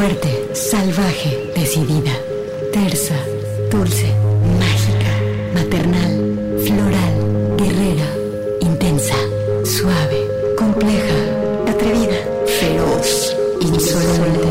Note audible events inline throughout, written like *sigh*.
Fuerte, salvaje, decidida, tersa, dulce, mágica, maternal, floral, guerrera, intensa, suave, compleja, atrevida, feroz, insolente,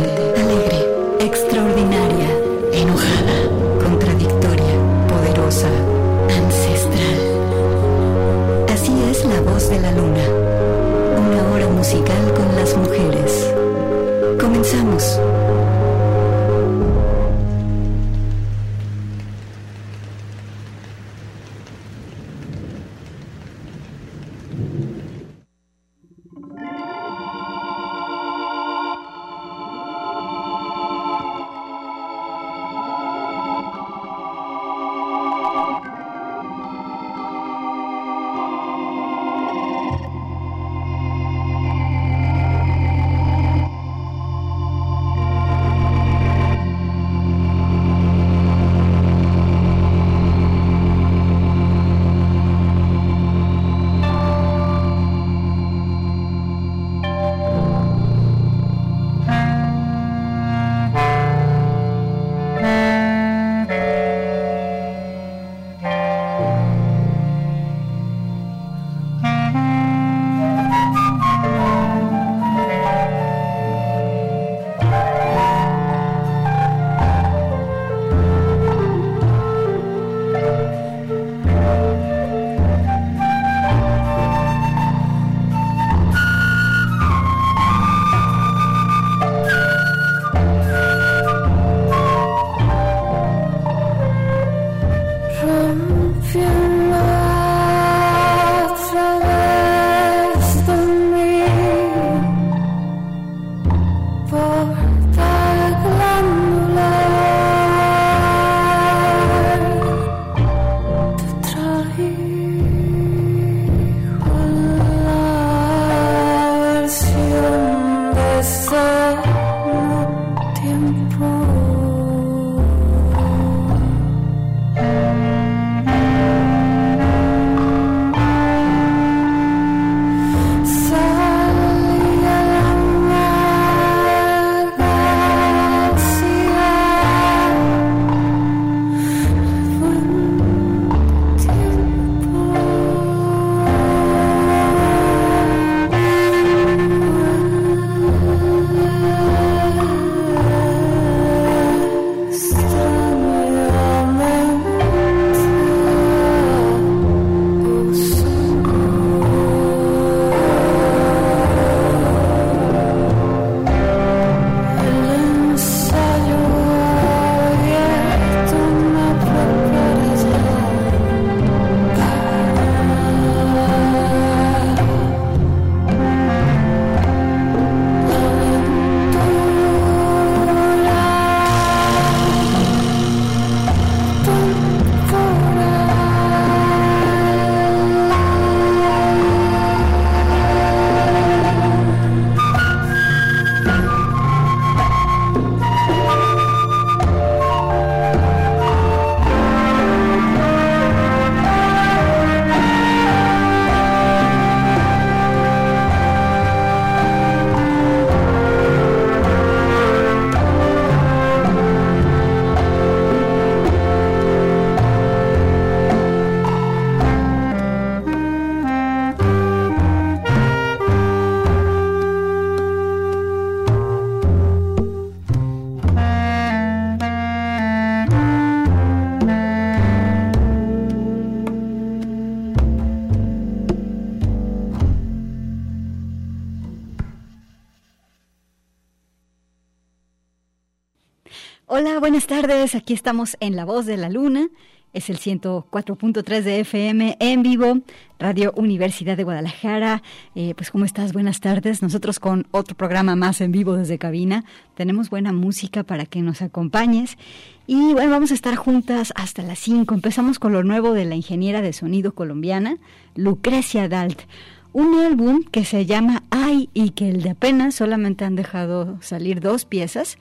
Aquí estamos en La Voz de la Luna. Es el 104.3 de FM en vivo, Radio Universidad de Guadalajara. Eh, pues, ¿cómo estás? Buenas tardes. Nosotros con otro programa más en vivo desde cabina. Tenemos buena música para que nos acompañes. Y bueno, vamos a estar juntas hasta las 5. Empezamos con lo nuevo de la ingeniera de sonido colombiana, Lucrecia Dalt un álbum que se llama Ay y que el de apenas solamente han dejado salir dos piezas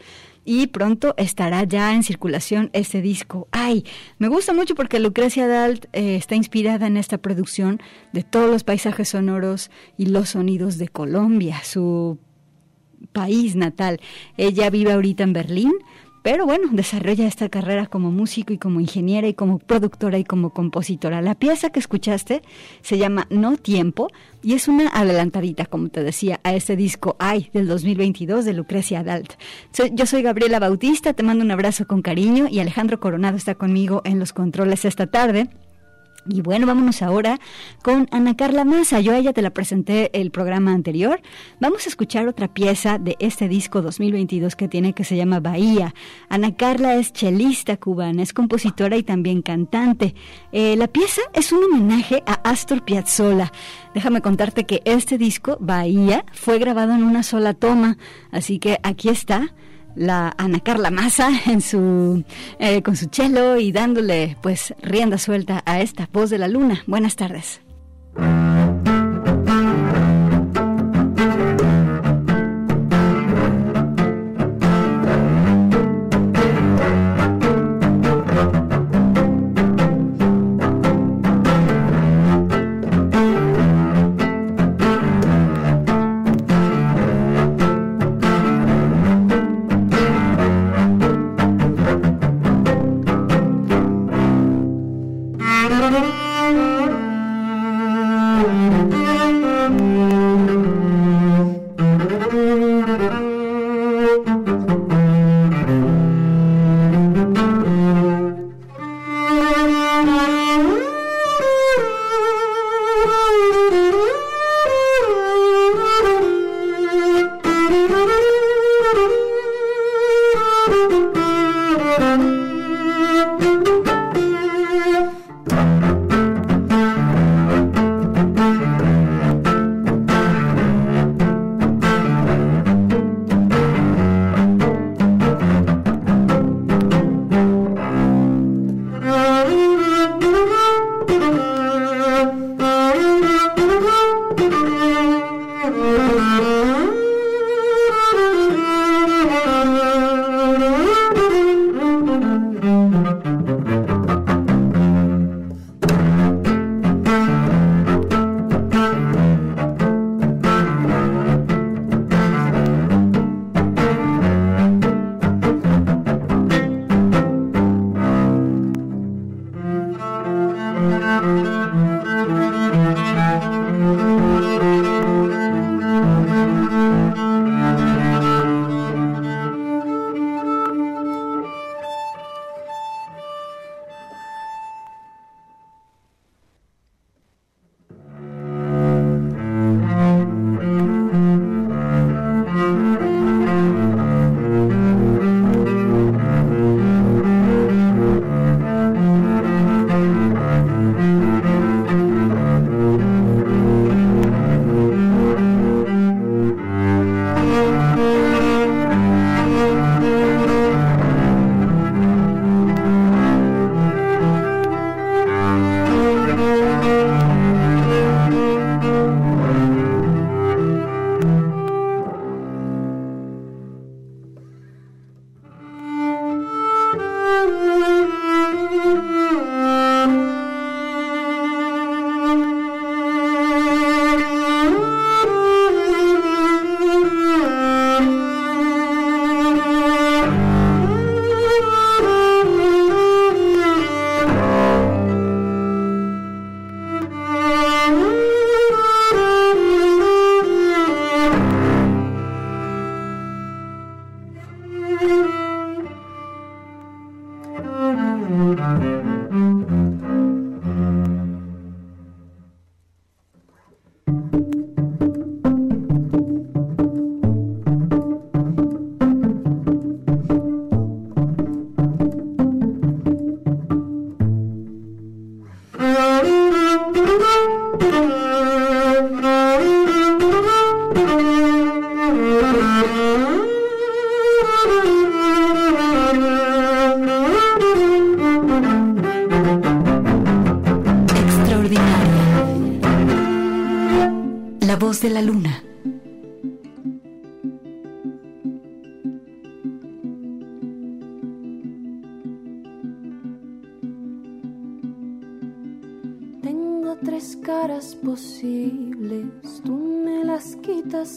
y pronto estará ya en circulación este disco. Ay, me gusta mucho porque Lucrecia Dalt eh, está inspirada en esta producción de todos los paisajes sonoros y los sonidos de Colombia. Su país natal. Ella vive ahorita en Berlín, pero bueno, desarrolla esta carrera como músico y como ingeniera y como productora y como compositora. La pieza que escuchaste se llama No Tiempo y es una adelantadita, como te decía, a este disco Ay del 2022 de Lucrecia Dalt. yo soy Gabriela Bautista, te mando un abrazo con cariño y Alejandro Coronado está conmigo en los controles esta tarde. Y bueno, vámonos ahora con Ana Carla Maza. Yo a ella te la presenté el programa anterior. Vamos a escuchar otra pieza de este disco 2022 que tiene que se llama Bahía. Ana Carla es chelista cubana, es compositora y también cantante. Eh, la pieza es un homenaje a Astor Piazzolla. Déjame contarte que este disco, Bahía, fue grabado en una sola toma. Así que aquí está la Ana Carla Maza *laughs* en su, eh, con su cello y dándole pues rienda suelta a esta voz de la luna. Buenas tardes.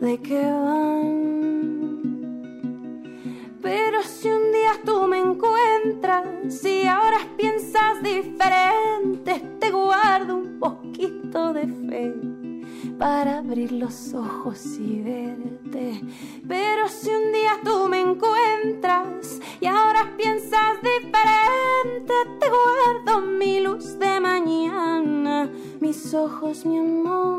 de qué van. Pero si un día tú me encuentras y ahora piensas diferente, te guardo un poquito de fe para abrir los ojos y verte. Pero si un día tú me encuentras y ahora piensas diferente, te guardo mi luz de mañana, mis ojos, mi amor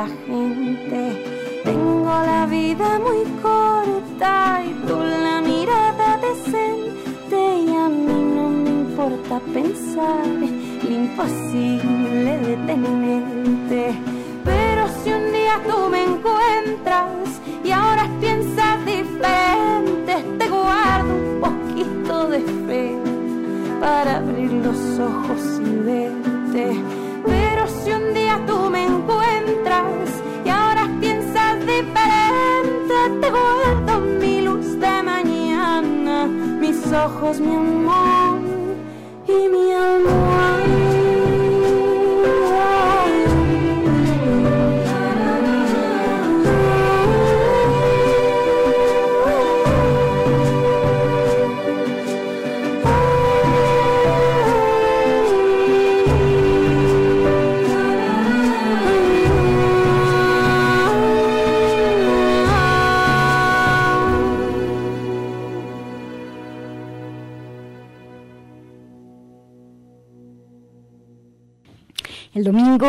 la gente. Ojos, mi amor y mi amor.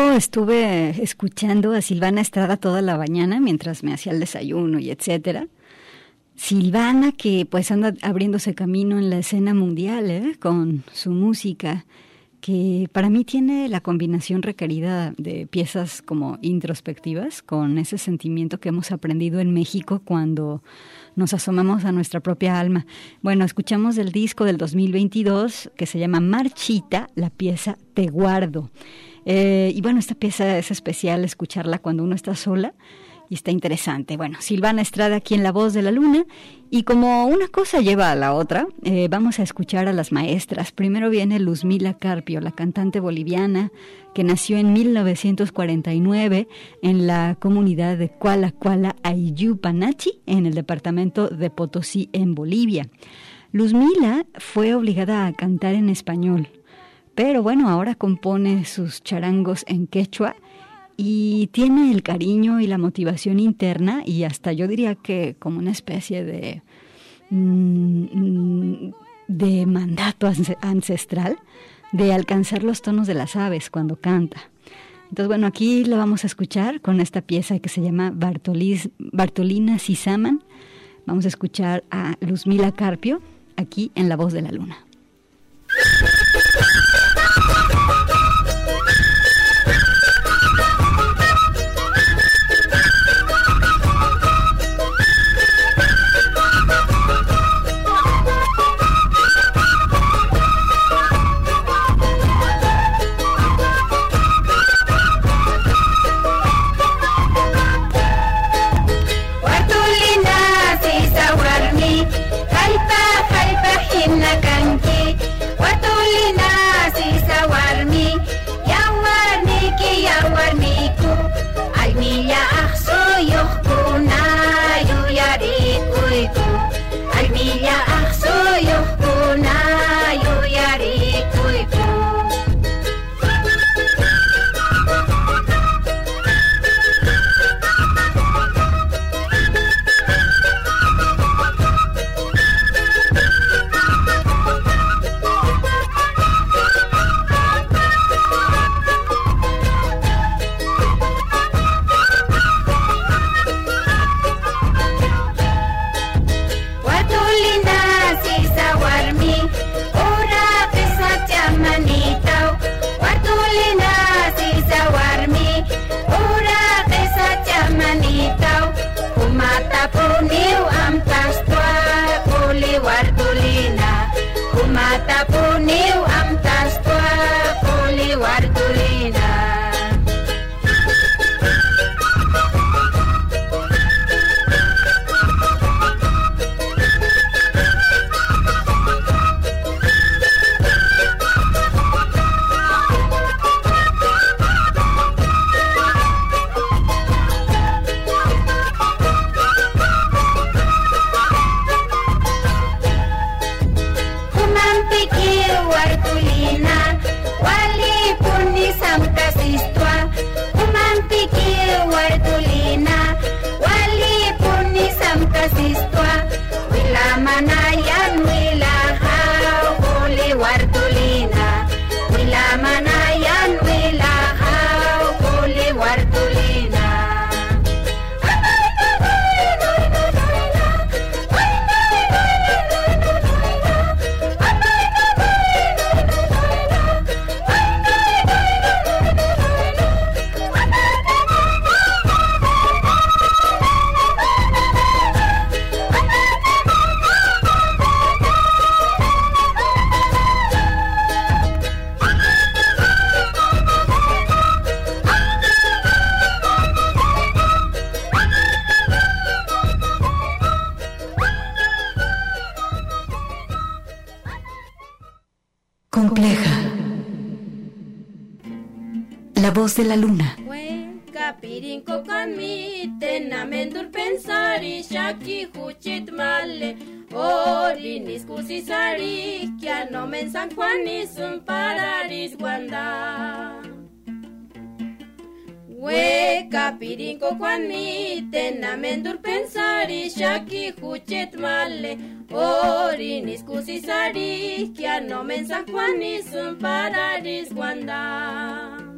Estuve escuchando a Silvana Estrada toda la mañana mientras me hacía el desayuno y etcétera. Silvana que pues anda abriéndose camino en la escena mundial ¿eh? con su música que para mí tiene la combinación requerida de piezas como introspectivas con ese sentimiento que hemos aprendido en México cuando nos asomamos a nuestra propia alma. Bueno, escuchamos el disco del 2022 que se llama Marchita, la pieza Te Guardo. Eh, y bueno, esta pieza es especial escucharla cuando uno está sola y está interesante. Bueno, Silvana Estrada aquí en La Voz de la Luna y como una cosa lleva a la otra, eh, vamos a escuchar a las maestras. Primero viene Luzmila Carpio, la cantante boliviana que nació en 1949 en la comunidad de Cuala Cuala Ayupanachi en el departamento de Potosí en Bolivia. Luzmila fue obligada a cantar en español pero bueno, ahora compone sus charangos en quechua y tiene el cariño y la motivación interna y hasta yo diría que como una especie de, mm, de mandato ancestral de alcanzar los tonos de las aves cuando canta. Entonces, bueno, aquí lo vamos a escuchar con esta pieza que se llama Bartolina Sisaman. Vamos a escuchar a Luzmila Carpio aquí en La Voz de la Luna. tapos de la luna. Capirinco con mi tenamendur pensari shaki huchit male. Orinis kusisari kia no men San Juanis un pararis guanda. Hueca pirinco con mi tenamendur pensari shaki huchit male. Orinis kusisari kia no men San Juanis un pararis guanda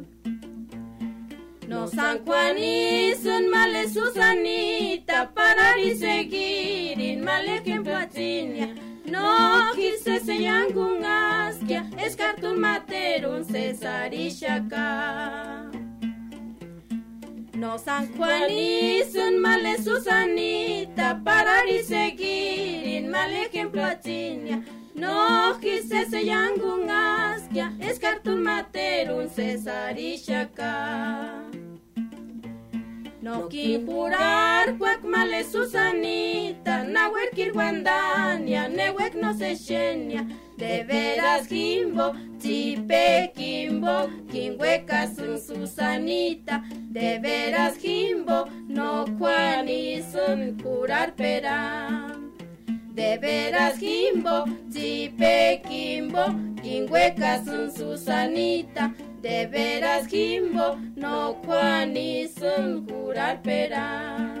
no San Juanis male Susanita para seguir in male platinia No quise se yangun askia escartun materun cesarishaca No San Juanis male Susanita para seguir in male platinia no quise se yangun askia escartun materun cesarishaca no purar cuac male Susanita, nahuel kirwandania, newek no se de veras kimbo, chipe kimbo, kinhueca sun Susanita, de veras kimbo, no cuanisun curar peram. De veras kimbo, chipe kimbo, kinhueca sun Susanita, de veras Jimbo, no son curar pera.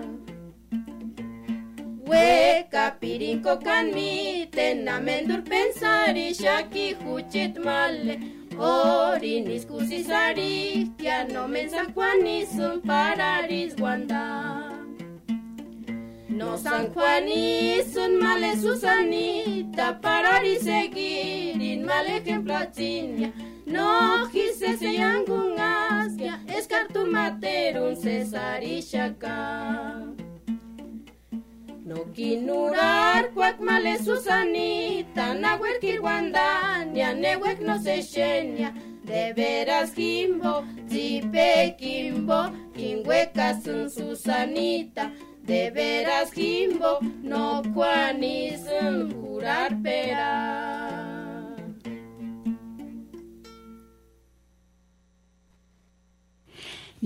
Hueca pirinco canmi, tenamendur pensari, shaki huchit male. Orinis kusisari, kia no mensan son pararis guanda. No San Juanis male Susanita, pararis seguir, in male ejemplatinia. No quise materun cesarishaca. No kinurar cuac male Susanita, nahuel kirwandania, newek no se shenia, de veras kimbo, zipe kimbo, kinhueca sun Susanita, de veras kimbo, no cuanisun jurar pera.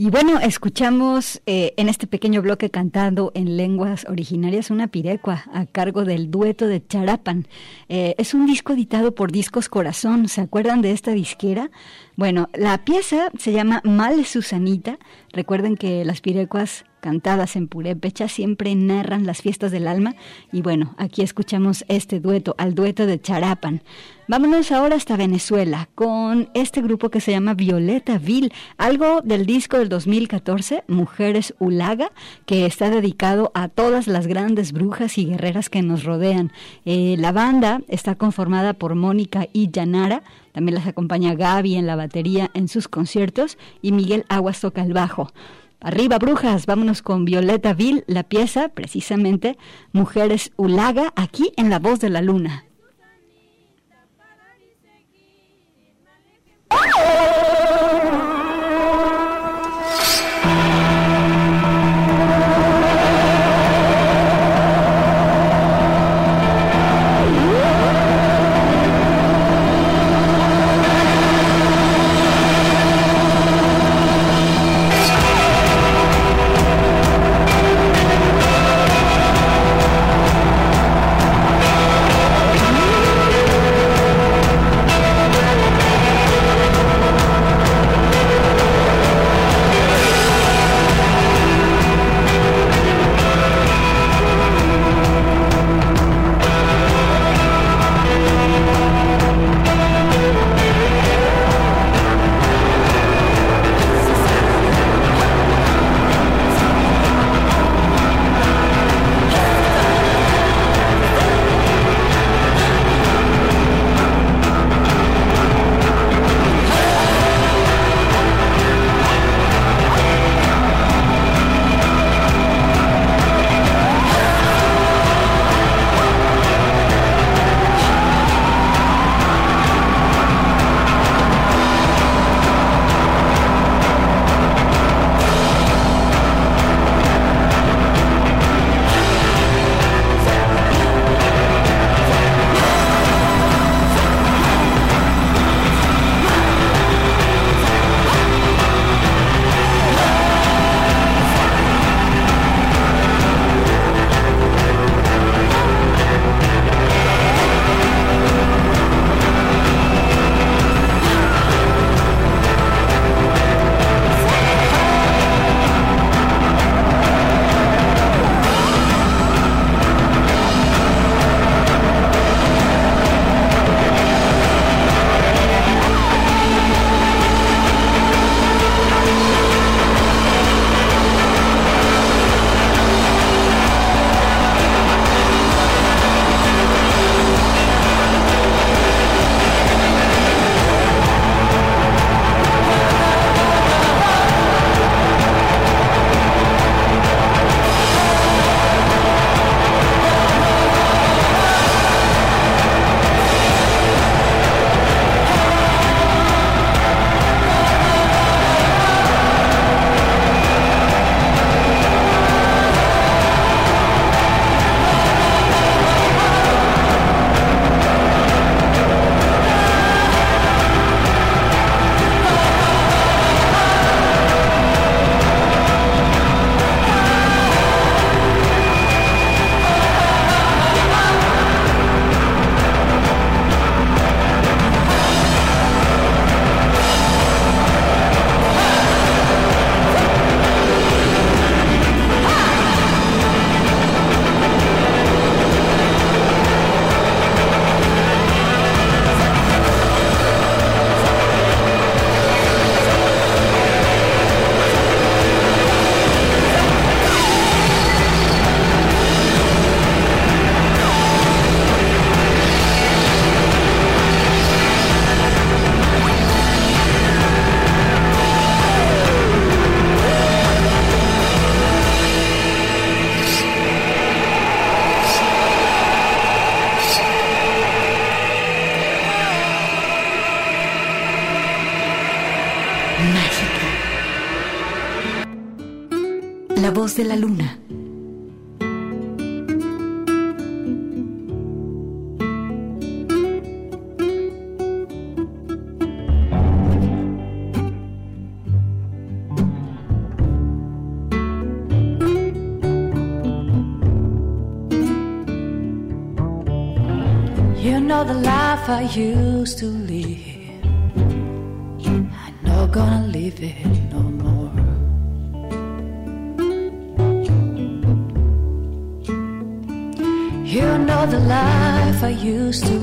Y bueno, escuchamos eh, en este pequeño bloque cantando en lenguas originarias una pirecua a cargo del dueto de Charapan. Eh, es un disco editado por Discos Corazón. ¿Se acuerdan de esta disquera? Bueno, la pieza se llama Mal Susanita. Recuerden que las pirecuas cantadas en purépecha siempre narran las fiestas del alma y bueno, aquí escuchamos este dueto, al dueto de Charapan. Vámonos ahora hasta Venezuela con este grupo que se llama Violeta Vil, algo del disco del 2014, Mujeres Ulaga, que está dedicado a todas las grandes brujas y guerreras que nos rodean. Eh, la banda está conformada por Mónica y Yanara, también las acompaña Gaby en la batería en sus conciertos y Miguel Aguas toca el bajo. Arriba, brujas, vámonos con Violeta Vil, la pieza, precisamente, Mujeres Ulaga, aquí en La Voz de la Luna. Voz de la luna. You know the life I used to live. I'm not gonna live it life I used to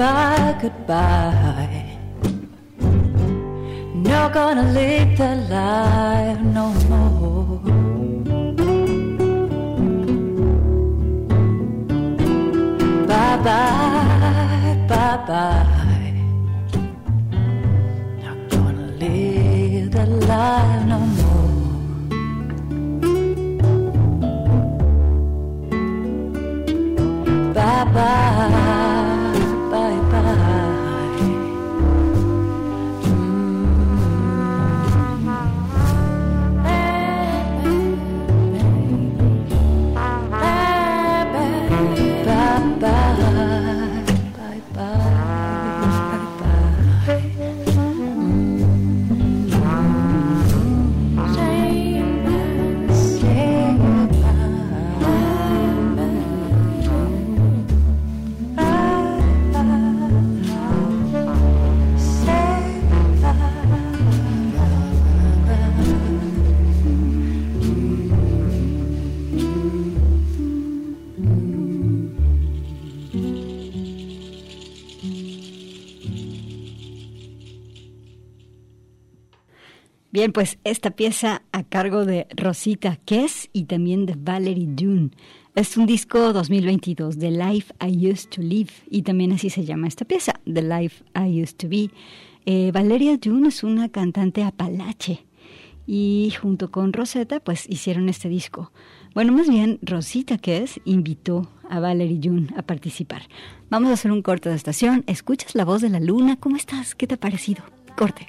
goodbye, goodbye. Not gonna live the life no more. Bien, pues esta pieza a cargo de Rosita Kess y también de Valerie Dune. Es un disco 2022 de Life I Used to Live y también así se llama esta pieza, The Life I Used to Be. Eh, Valeria Dune es una cantante apalache y junto con Rosetta pues hicieron este disco. Bueno, más bien Rosita Kess invitó a Valerie Dune a participar. Vamos a hacer un corte de estación. ¿Escuchas la voz de la luna? ¿Cómo estás? ¿Qué te ha parecido? Corte.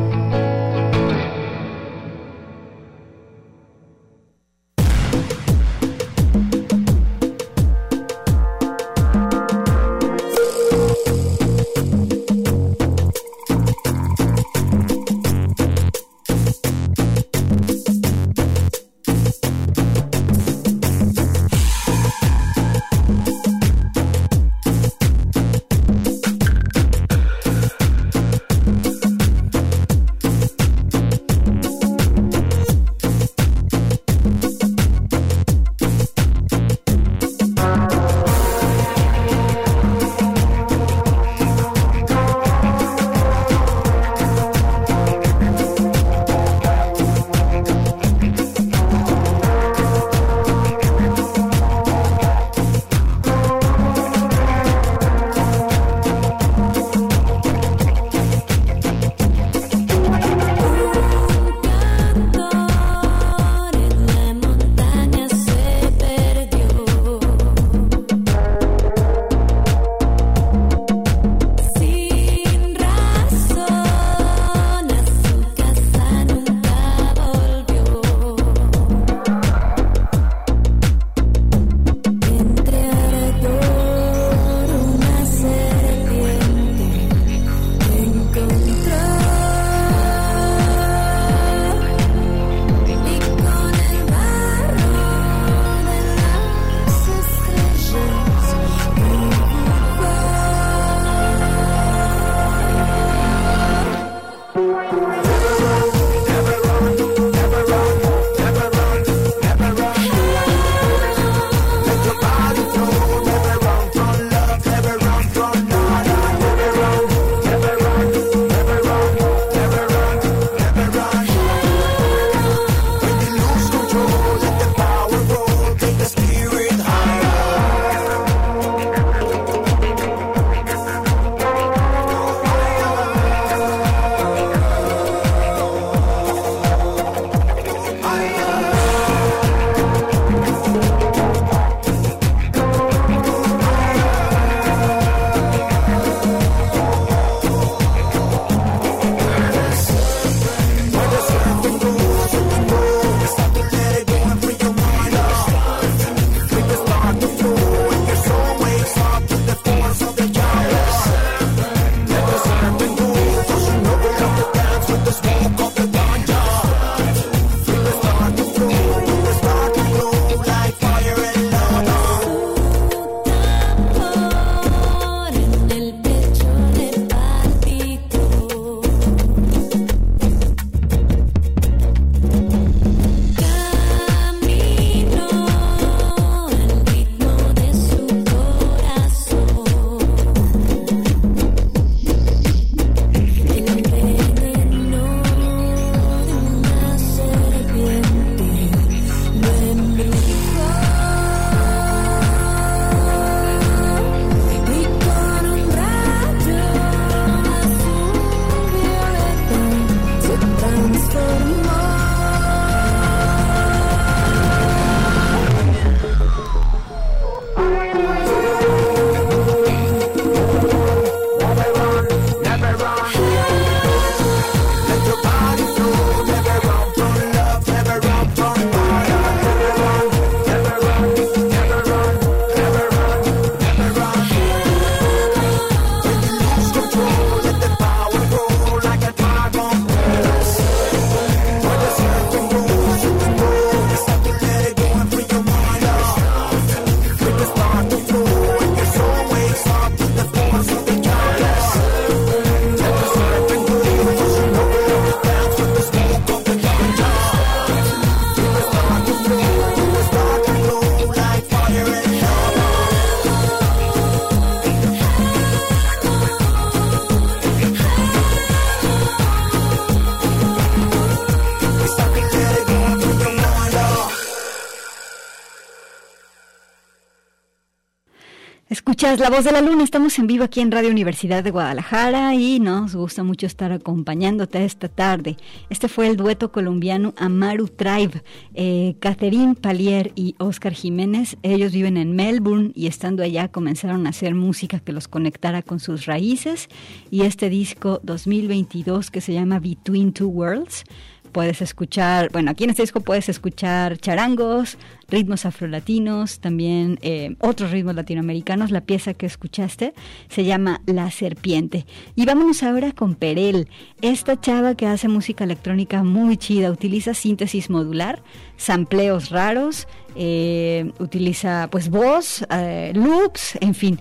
La Voz de la Luna, estamos en vivo aquí en Radio Universidad de Guadalajara y nos gusta mucho estar acompañándote esta tarde. Este fue el dueto colombiano Amaru Tribe, eh, Catherine Palier y Oscar Jiménez. Ellos viven en Melbourne y estando allá comenzaron a hacer música que los conectara con sus raíces y este disco 2022 que se llama Between Two Worlds puedes escuchar, bueno, aquí en este disco puedes escuchar charangos, ritmos afrolatinos, también eh, otros ritmos latinoamericanos. La pieza que escuchaste se llama La Serpiente. Y vámonos ahora con Perel, esta chava que hace música electrónica muy chida, utiliza síntesis modular, sampleos raros, eh, utiliza pues voz, eh, loops, en fin.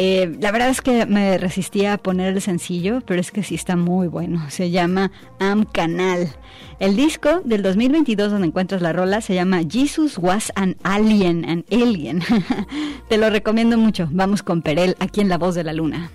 Eh, la verdad es que me resistía a poner el sencillo, pero es que sí está muy bueno. Se llama Am Canal. El disco del 2022 donde encuentras la rola se llama Jesus Was an Alien, an Alien. *laughs* Te lo recomiendo mucho. Vamos con Perel aquí en La Voz de la Luna.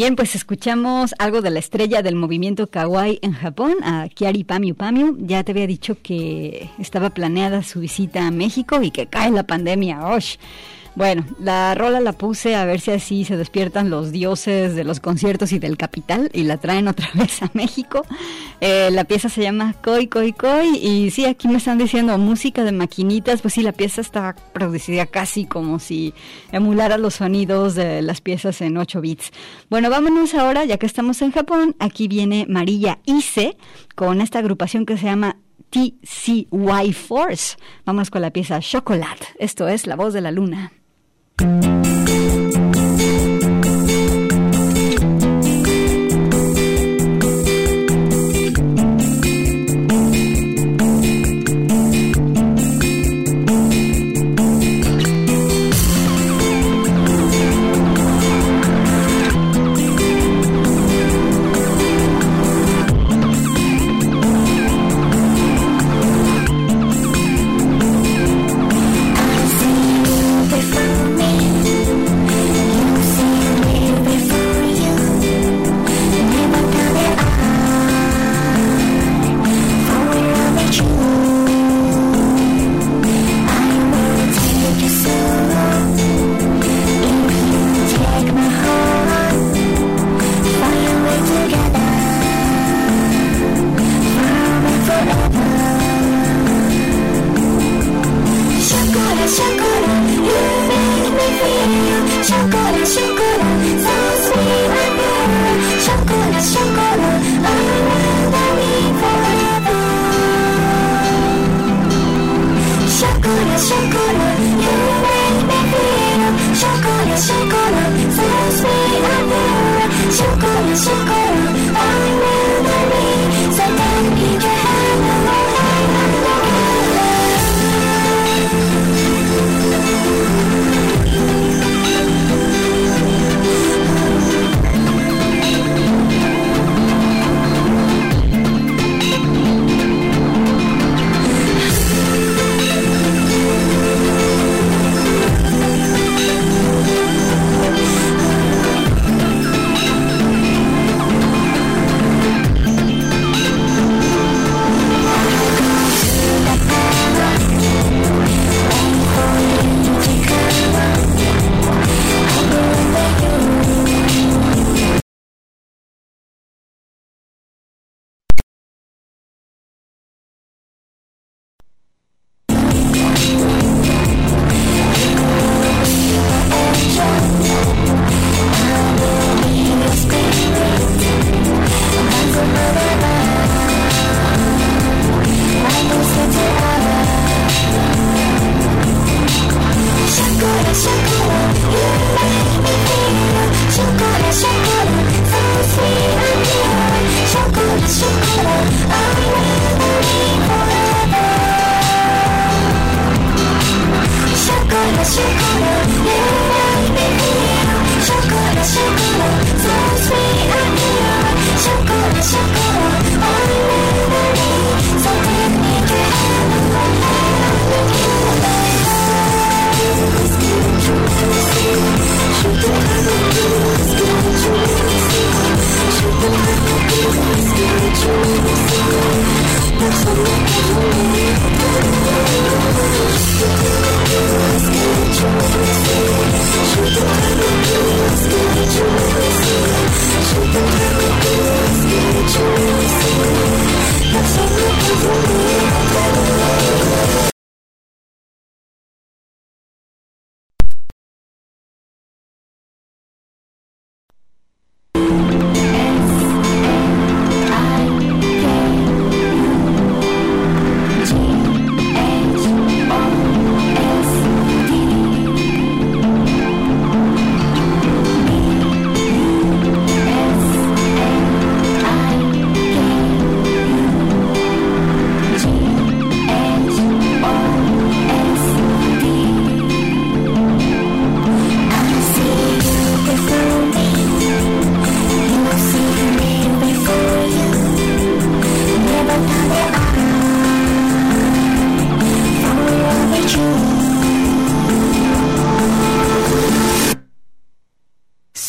Bien, pues escuchamos algo de la estrella del movimiento kawaii en Japón, a Kiari Pamiu Pamiu. Ya te había dicho que estaba planeada su visita a México y que cae la pandemia. ¡Osh! Bueno, la rola la puse a ver si así se despiertan los dioses de los conciertos y del capital y la traen otra *laughs* vez a México. Eh, la pieza se llama Koi Koi Koi y sí, aquí me están diciendo música de maquinitas, pues sí, la pieza está producida casi como si emulara los sonidos de las piezas en 8 bits. Bueno, vámonos ahora, ya que estamos en Japón, aquí viene María Ise con esta agrupación que se llama TCY Force. Vamos con la pieza Chocolate. Esto es La Voz de la Luna. Me you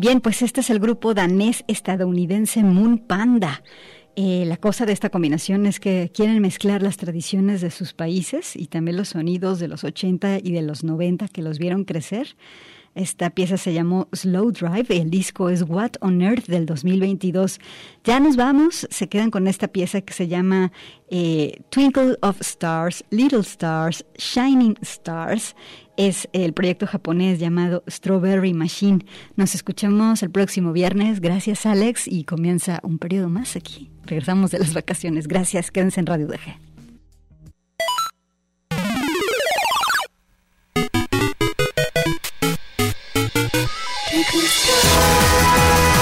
Bien, pues este es el grupo danés estadounidense Moon Panda. Eh, la cosa de esta combinación es que quieren mezclar las tradiciones de sus países y también los sonidos de los 80 y de los 90 que los vieron crecer. Esta pieza se llamó Slow Drive el disco es What on Earth del 2022. Ya nos vamos, se quedan con esta pieza que se llama eh, Twinkle of Stars, Little Stars, Shining Stars. Es el proyecto japonés llamado Strawberry Machine. Nos escuchamos el próximo viernes. Gracias Alex y comienza un periodo más aquí. Regresamos de las vacaciones. Gracias, quédense en Radio DG. Producido por